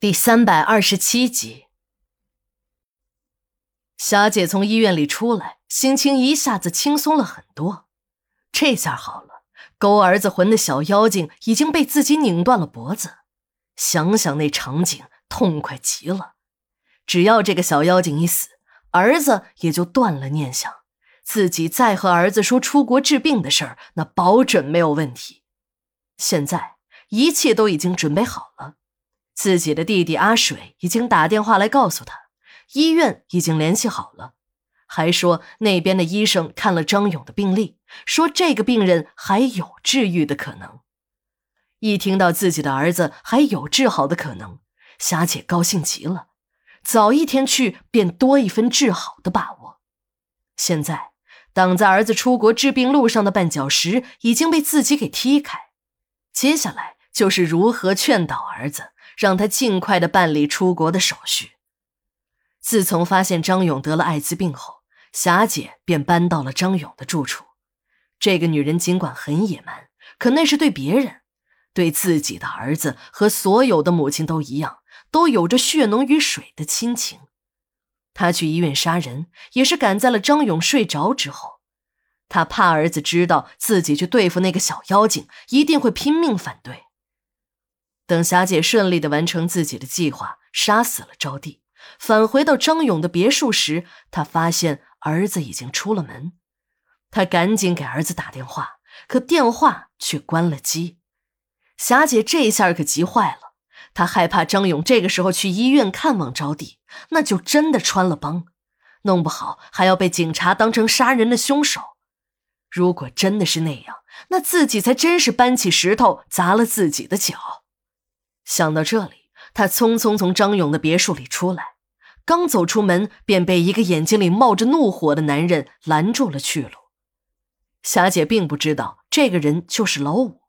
第三百二十七集，霞姐从医院里出来，心情一下子轻松了很多。这下好了，勾儿子魂的小妖精已经被自己拧断了脖子。想想那场景，痛快极了。只要这个小妖精一死，儿子也就断了念想。自己再和儿子说出国治病的事儿，那保准没有问题。现在一切都已经准备好了。自己的弟弟阿水已经打电话来告诉他，医院已经联系好了，还说那边的医生看了张勇的病历，说这个病人还有治愈的可能。一听到自己的儿子还有治好的可能，霞姐高兴极了，早一天去便多一分治好的把握。现在挡在儿子出国治病路上的绊脚石已经被自己给踢开，接下来就是如何劝导儿子。让他尽快的办理出国的手续。自从发现张勇得了艾滋病后，霞姐便搬到了张勇的住处。这个女人尽管很野蛮，可那是对别人，对自己的儿子和所有的母亲都一样，都有着血浓于水的亲情。她去医院杀人，也是赶在了张勇睡着之后。她怕儿子知道自己去对付那个小妖精，一定会拼命反对。等霞姐顺利的完成自己的计划，杀死了招娣，返回到张勇的别墅时，她发现儿子已经出了门。她赶紧给儿子打电话，可电话却关了机。霞姐这下可急坏了，她害怕张勇这个时候去医院看望招娣，那就真的穿了帮，弄不好还要被警察当成杀人的凶手。如果真的是那样，那自己才真是搬起石头砸了自己的脚。想到这里，他匆匆从张勇的别墅里出来，刚走出门，便被一个眼睛里冒着怒火的男人拦住了去路。霞姐并不知道这个人就是老五，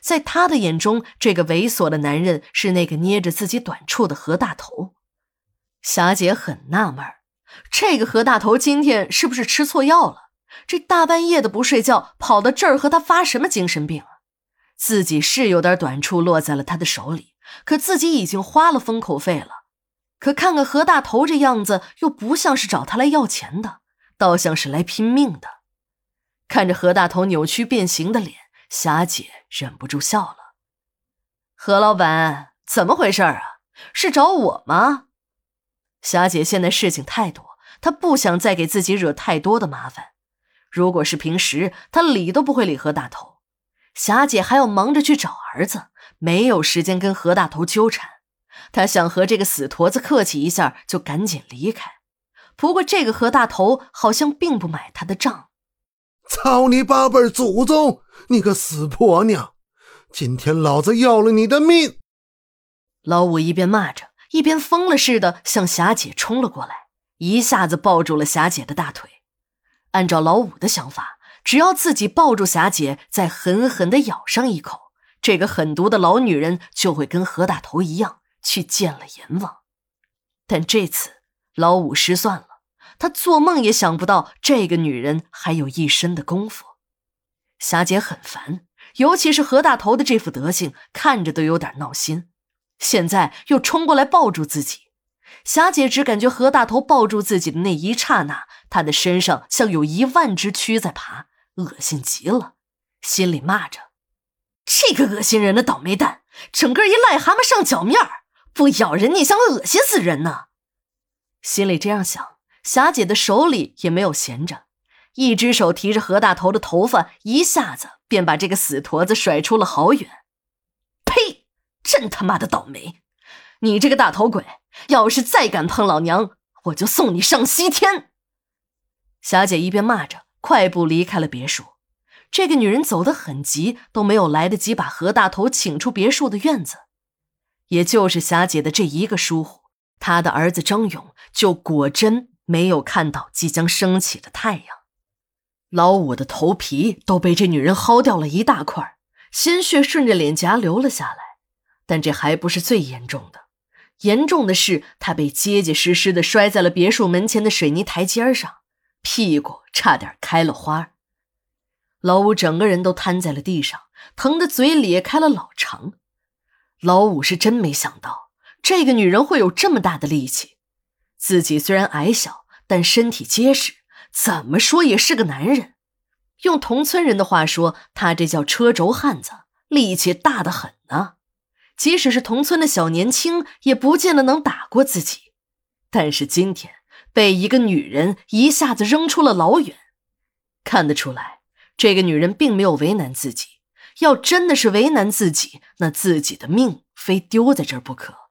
在她的眼中，这个猥琐的男人是那个捏着自己短处的何大头。霞姐很纳闷这个何大头今天是不是吃错药了？这大半夜的不睡觉，跑到这儿和他发什么精神病啊？自己是有点短处落在了他的手里。可自己已经花了封口费了，可看看何大头这样子，又不像是找他来要钱的，倒像是来拼命的。看着何大头扭曲变形的脸，霞姐忍不住笑了。何老板，怎么回事啊？是找我吗？霞姐现在事情太多，她不想再给自己惹太多的麻烦。如果是平时，她理都不会理何大头。霞姐还要忙着去找儿子。没有时间跟何大头纠缠，她想和这个死驼子客气一下，就赶紧离开。不过这个何大头好像并不买她的账。操你八辈祖宗！你个死婆娘！今天老子要了你的命！老五一边骂着，一边疯了似的向霞姐冲了过来，一下子抱住了霞姐的大腿。按照老五的想法，只要自己抱住霞姐，再狠狠地咬上一口。这个狠毒的老女人就会跟何大头一样去见了阎王，但这次老五失算了，他做梦也想不到这个女人还有一身的功夫。霞姐很烦，尤其是何大头的这副德行，看着都有点闹心。现在又冲过来抱住自己，霞姐只感觉何大头抱住自己的那一刹那，她的身上像有一万只蛆在爬，恶心极了，心里骂着。这个恶心人的倒霉蛋，整个一癞蛤蟆上脚面儿，不咬人你想恶心死人呢？心里这样想，霞姐的手里也没有闲着，一只手提着何大头的头发，一下子便把这个死驼子甩出了好远。呸！真他妈的倒霉！你这个大头鬼，要是再敢碰老娘，我就送你上西天！霞姐一边骂着，快步离开了别墅。这个女人走得很急，都没有来得及把何大头请出别墅的院子。也就是霞姐的这一个疏忽，她的儿子张勇就果真没有看到即将升起的太阳。老五的头皮都被这女人薅掉了一大块，鲜血顺着脸颊流了下来。但这还不是最严重的，严重的是他被结结实实的摔在了别墅门前的水泥台阶上，屁股差点开了花。老五整个人都瘫在了地上，疼得嘴咧开了老长。老五是真没想到，这个女人会有这么大的力气。自己虽然矮小，但身体结实，怎么说也是个男人。用同村人的话说，他这叫车轴汉子，力气大得很呢。即使是同村的小年轻，也不见得能打过自己。但是今天被一个女人一下子扔出了老远，看得出来，这个女人并没有为难自己。要真的是为难自己，那自己的命非丢在这儿不可。